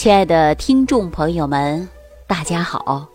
亲爱的听众朋友们，大家好！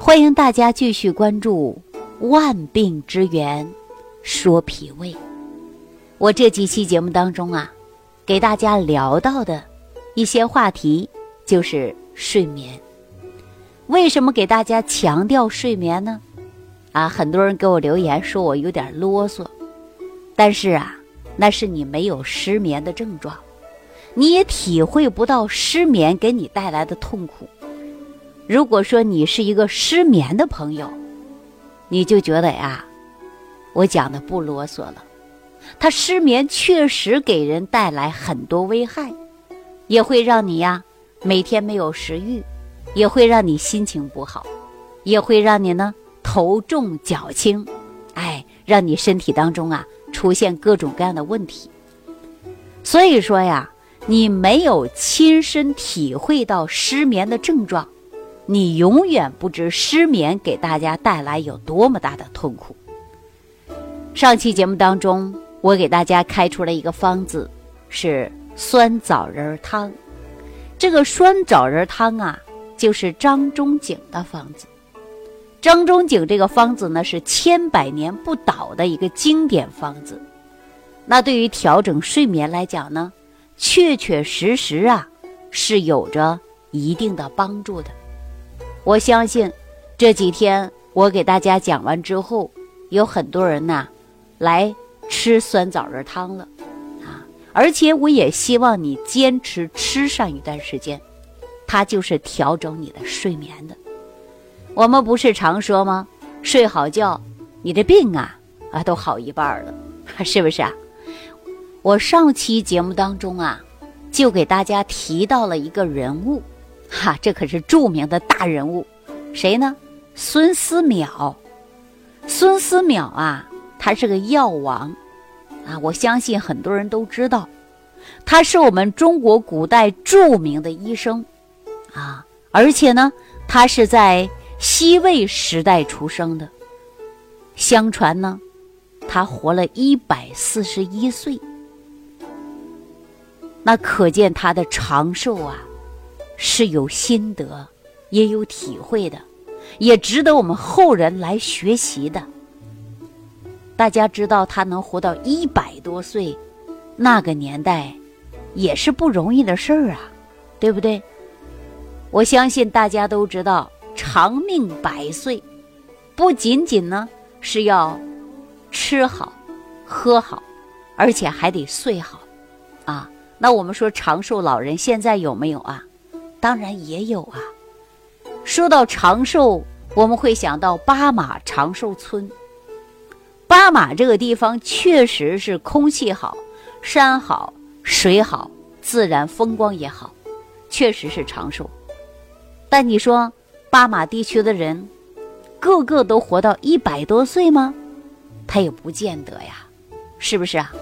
欢迎大家继续关注《万病之源说脾胃》。我这几期节目当中啊，给大家聊到的一些话题就是睡眠。为什么给大家强调睡眠呢？啊，很多人给我留言说我有点啰嗦，但是啊，那是你没有失眠的症状。你也体会不到失眠给你带来的痛苦。如果说你是一个失眠的朋友，你就觉得呀，我讲的不啰嗦了。他失眠确实给人带来很多危害，也会让你呀每天没有食欲，也会让你心情不好，也会让你呢头重脚轻，哎，让你身体当中啊出现各种各样的问题。所以说呀。你没有亲身体会到失眠的症状，你永远不知失眠给大家带来有多么大的痛苦。上期节目当中，我给大家开出了一个方子，是酸枣仁汤。这个酸枣仁汤啊，就是张仲景的方子。张仲景这个方子呢，是千百年不倒的一个经典方子。那对于调整睡眠来讲呢？确确实实啊，是有着一定的帮助的。我相信这几天我给大家讲完之后，有很多人呐来吃酸枣仁汤了啊！而且我也希望你坚持吃上一段时间，它就是调整你的睡眠的。我们不是常说吗？睡好觉，你的病啊啊都好一半了，是不是啊？我上期节目当中啊，就给大家提到了一个人物，哈，这可是著名的大人物，谁呢？孙思邈。孙思邈啊，他是个药王，啊，我相信很多人都知道，他是我们中国古代著名的医生，啊，而且呢，他是在西魏时代出生的，相传呢，他活了一百四十一岁。那可见他的长寿啊，是有心得，也有体会的，也值得我们后人来学习的。大家知道他能活到一百多岁，那个年代也是不容易的事儿啊，对不对？我相信大家都知道，长命百岁，不仅仅呢是要吃好、喝好，而且还得睡好，那我们说长寿老人现在有没有啊？当然也有啊。说到长寿，我们会想到巴马长寿村。巴马这个地方确实是空气好、山好、水好、自然风光也好，确实是长寿。但你说巴马地区的人个个都活到一百多岁吗？他也不见得呀，是不是啊？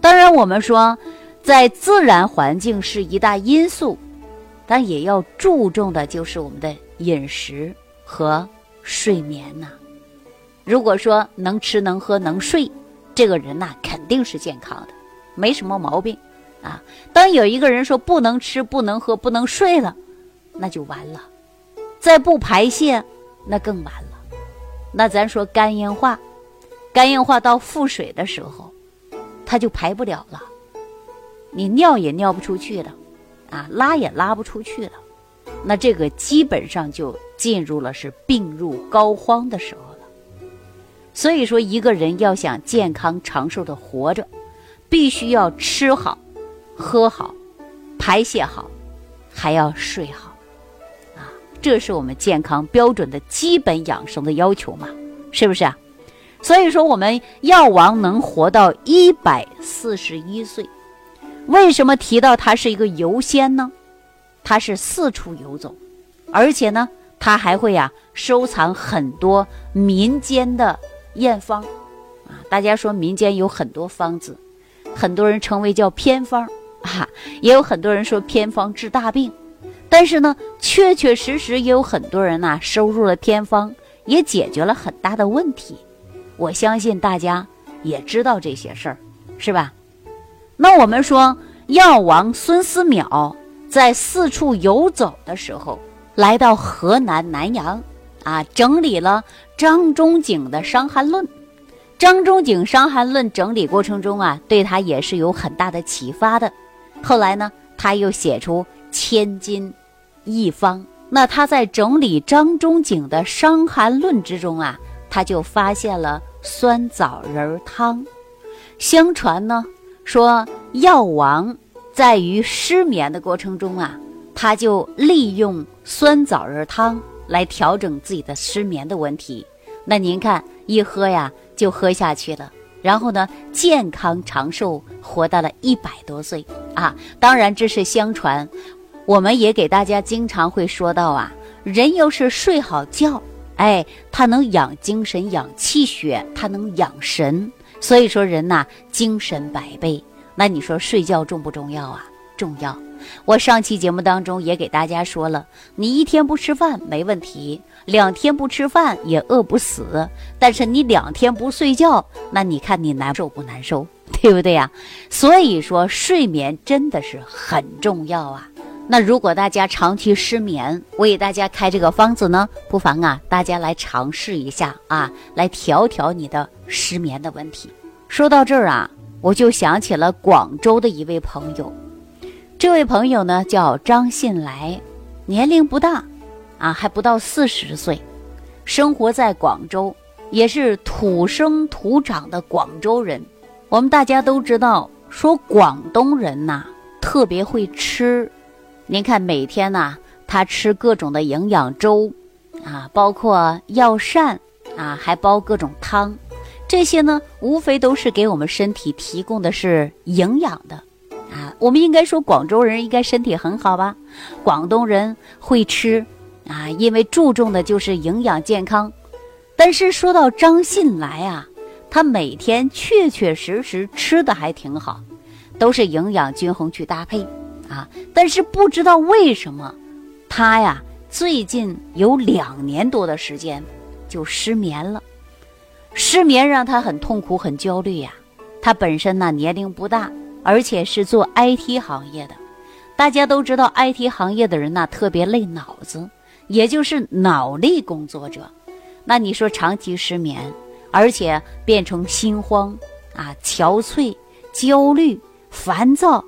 当然，我们说。在自然环境是一大因素，但也要注重的就是我们的饮食和睡眠呐。如果说能吃能喝能睡，这个人呐肯定是健康的，没什么毛病啊。当有一个人说不能吃不能喝不能睡了，那就完了。再不排泄，那更完了。那咱说肝硬化，肝硬化到腹水的时候，它就排不了了。你尿也尿不出去了，啊，拉也拉不出去了，那这个基本上就进入了是病入膏肓的时候了。所以说，一个人要想健康长寿的活着，必须要吃好、喝好、排泄好，还要睡好，啊，这是我们健康标准的基本养生的要求嘛，是不是啊？所以说，我们药王能活到一百四十一岁。为什么提到他是一个游仙呢？他是四处游走，而且呢，他还会呀收藏很多民间的验方，啊，大家说民间有很多方子，很多人称为叫偏方，啊，也有很多人说偏方治大病，但是呢，确确实实也有很多人呐收入了偏方，也解决了很大的问题。我相信大家也知道这些事儿，是吧？那我们说，药王孙思邈在四处游走的时候，来到河南南阳，啊，整理了张仲景的《伤寒论》。张仲景《伤寒论》整理过程中啊，对他也是有很大的启发的。后来呢，他又写出《千金一方》。那他在整理张仲景的《伤寒论》之中啊，他就发现了酸枣仁汤。相传呢，说药王。在于失眠的过程中啊，他就利用酸枣仁汤来调整自己的失眠的问题。那您看，一喝呀就喝下去了，然后呢，健康长寿，活到了一百多岁啊！当然这是相传，我们也给大家经常会说到啊，人要是睡好觉，哎，他能养精神、养气血，他能养神，所以说人呐，精神百倍。那你说睡觉重不重要啊？重要。我上期节目当中也给大家说了，你一天不吃饭没问题，两天不吃饭也饿不死。但是你两天不睡觉，那你看你难受不难受？对不对呀？所以说睡眠真的是很重要啊。那如果大家长期失眠，我给大家开这个方子呢，不妨啊大家来尝试一下啊，来调调你的失眠的问题。说到这儿啊。我就想起了广州的一位朋友，这位朋友呢叫张信来，年龄不大，啊还不到四十岁，生活在广州，也是土生土长的广州人。我们大家都知道，说广东人呐特别会吃，您看每天呐他吃各种的营养粥，啊包括药膳，啊还煲各种汤。这些呢，无非都是给我们身体提供的是营养的，啊，我们应该说广州人应该身体很好吧？广东人会吃，啊，因为注重的就是营养健康。但是说到张信来啊，他每天确确实实吃的还挺好，都是营养均衡去搭配，啊，但是不知道为什么，他呀最近有两年多的时间就失眠了。失眠让他很痛苦、很焦虑呀。他本身呢年龄不大，而且是做 IT 行业的。大家都知道，IT 行业的人呢特别累脑子，也就是脑力工作者。那你说长期失眠，而且变成心慌啊、憔悴、焦虑、烦躁。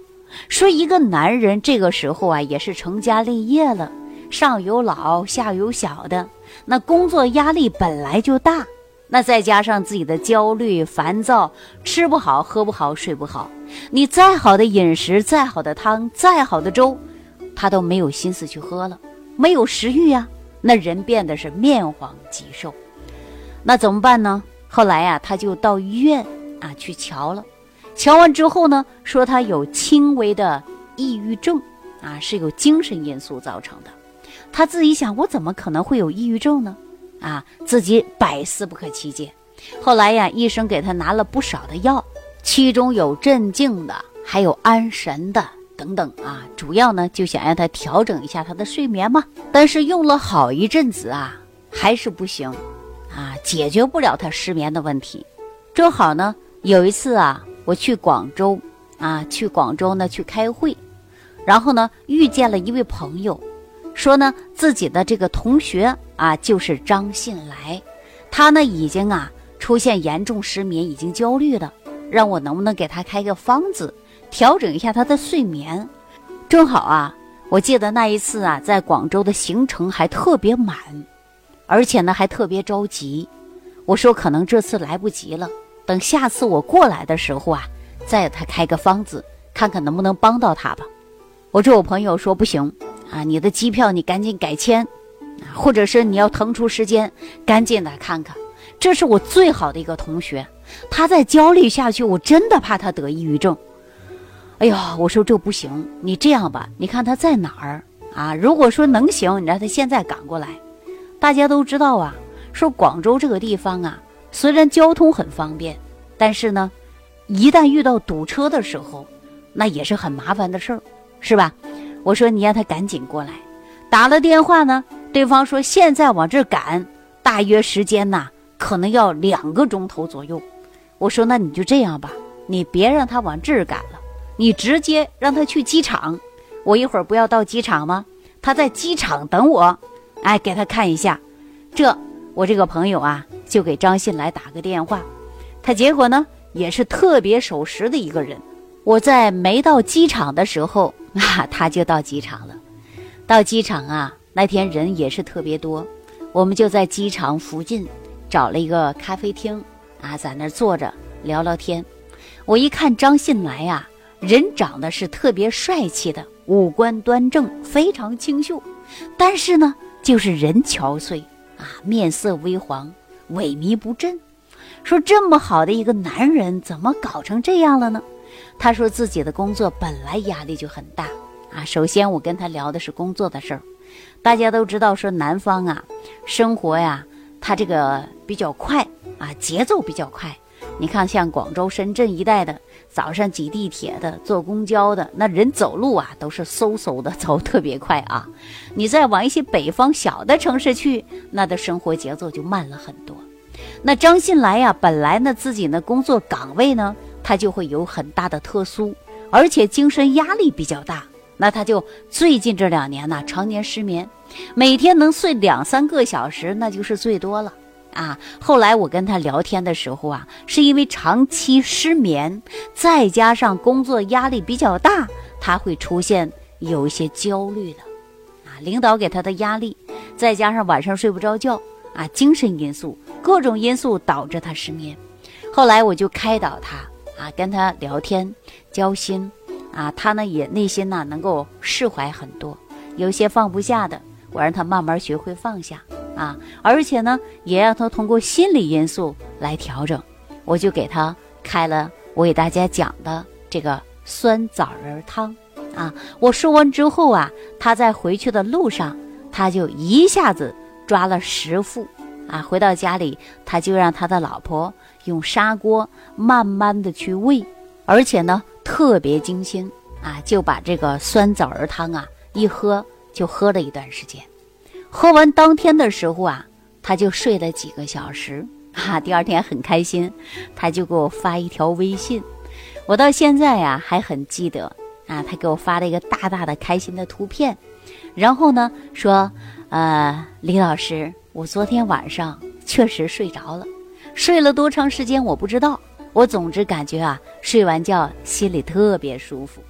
说一个男人这个时候啊，也是成家立业了，上有老下有小的，那工作压力本来就大。那再加上自己的焦虑、烦躁，吃不好、喝不好、睡不好，你再好的饮食、再好的汤、再好的粥，他都没有心思去喝了，没有食欲呀。那人变得是面黄肌瘦，那怎么办呢？后来呀，他就到医院啊去瞧了，瞧完之后呢，说他有轻微的抑郁症，啊，是有精神因素造成的。他自己想，我怎么可能会有抑郁症呢？啊，自己百思不可其解。后来呀，医生给他拿了不少的药，其中有镇静的，还有安神的等等啊。主要呢，就想让他调整一下他的睡眠嘛。但是用了好一阵子啊，还是不行，啊，解决不了他失眠的问题。正好呢，有一次啊，我去广州，啊，去广州呢去开会，然后呢，遇见了一位朋友。说呢，自己的这个同学啊，就是张信来，他呢已经啊出现严重失眠，已经焦虑了，让我能不能给他开个方子，调整一下他的睡眠。正好啊，我记得那一次啊，在广州的行程还特别满，而且呢还特别着急。我说可能这次来不及了，等下次我过来的时候啊，再给他开个方子，看看能不能帮到他吧。我这我朋友说不行。啊，你的机票你赶紧改签，或者是你要腾出时间，赶紧来看看。这是我最好的一个同学，他再焦虑下去，我真的怕他得抑郁症。哎呀，我说这不行，你这样吧，你看他在哪儿啊？如果说能行，你让他现在赶过来。大家都知道啊，说广州这个地方啊，虽然交通很方便，但是呢，一旦遇到堵车的时候，那也是很麻烦的事儿，是吧？我说你让他赶紧过来，打了电话呢，对方说现在往这赶，大约时间呐，可能要两个钟头左右。我说那你就这样吧，你别让他往这儿赶了，你直接让他去机场，我一会儿不要到机场吗？他在机场等我，哎，给他看一下。这我这个朋友啊，就给张信来打个电话，他结果呢也是特别守时的一个人。我在没到机场的时候 啊，他就到机场了。到机场啊，那天人也是特别多，我们就在机场附近找了一个咖啡厅啊，在那坐着聊聊天。我一看张信来呀，人长得是特别帅气的，五官端正，非常清秀，但是呢，就是人憔悴啊，面色微黄，萎靡不振。说这么好的一个男人，怎么搞成这样了呢？他说自己的工作本来压力就很大啊。首先，我跟他聊的是工作的事儿。大家都知道，说南方啊，生活呀，他这个比较快啊，节奏比较快。你看，像广州、深圳一带的，早上挤地铁的、坐公交的，那人走路啊都是嗖嗖的 走，特别快啊。你再往一些北方小的城市去，那的生活节奏就慢了很多。那张信来呀，本来呢自己呢工作岗位呢，他就会有很大的特殊，而且精神压力比较大。那他就最近这两年呢，常年失眠，每天能睡两三个小时，那就是最多了。啊，后来我跟他聊天的时候啊，是因为长期失眠，再加上工作压力比较大，他会出现有一些焦虑的，啊，领导给他的压力，再加上晚上睡不着觉，啊，精神因素，各种因素导致他失眠。后来我就开导他，啊，跟他聊天交心，啊，他呢也内心呢能够释怀很多，有些放不下的，我让他慢慢学会放下。啊，而且呢，也让他通过心理因素来调整。我就给他开了我给大家讲的这个酸枣仁汤。啊，我说完之后啊，他在回去的路上，他就一下子抓了十副。啊，回到家里，他就让他的老婆用砂锅慢慢的去煨，而且呢，特别精心。啊，就把这个酸枣仁汤啊一喝，就喝了一段时间。喝完当天的时候啊，他就睡了几个小时 啊。第二天很开心，他就给我发一条微信，我到现在呀还很记得啊。他给我发了一个大大的开心的图片，然后呢说：“呃，李老师，我昨天晚上确实睡着了，睡了多长时间我不知道，我总之感觉啊，睡完觉心里特别舒服。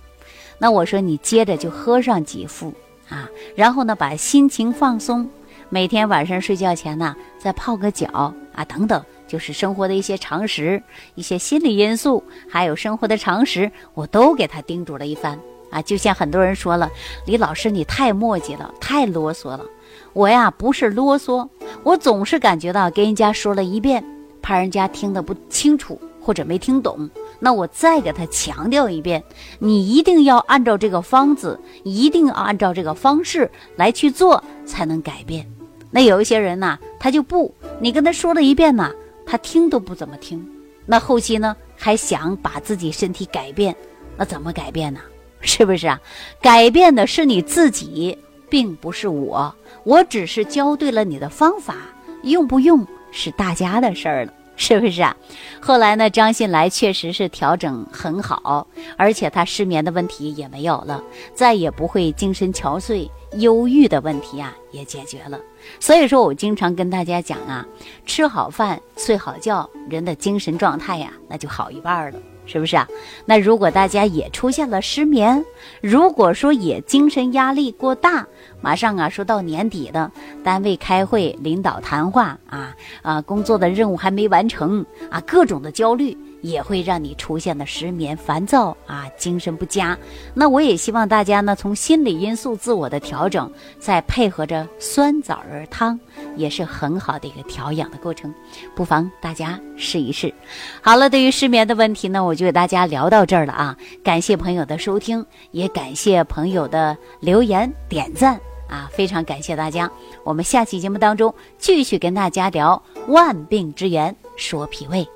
那我说你接着就喝上几副。”啊，然后呢，把心情放松，每天晚上睡觉前呢，再泡个脚啊，等等，就是生活的一些常识、一些心理因素，还有生活的常识，我都给他叮嘱了一番啊。就像很多人说了，李老师你太磨叽了，太啰嗦了。我呀不是啰嗦，我总是感觉到跟人家说了一遍，怕人家听得不清楚或者没听懂。那我再给他强调一遍，你一定要按照这个方子，一定要按照这个方式来去做，才能改变。那有一些人呢，他就不，你跟他说了一遍呢，他听都不怎么听。那后期呢，还想把自己身体改变，那怎么改变呢？是不是啊？改变的是你自己，并不是我，我只是教对了你的方法，用不用是大家的事儿了。是不是啊？后来呢，张信来确实是调整很好，而且他失眠的问题也没有了，再也不会精神憔悴、忧郁的问题啊，也解决了。所以说我经常跟大家讲啊，吃好饭、睡好觉，人的精神状态呀，那就好一半了。是不是啊？那如果大家也出现了失眠，如果说也精神压力过大，马上啊，说到年底的，单位开会，领导谈话啊啊，工作的任务还没完成啊，各种的焦虑。也会让你出现的失眠、烦躁啊，精神不佳。那我也希望大家呢，从心理因素自我的调整，再配合着酸枣仁汤，也是很好的一个调养的过程。不妨大家试一试。好了，对于失眠的问题呢，我就给大家聊到这儿了啊。感谢朋友的收听，也感谢朋友的留言点赞啊，非常感谢大家。我们下期节目当中继续跟大家聊万病之源，说脾胃。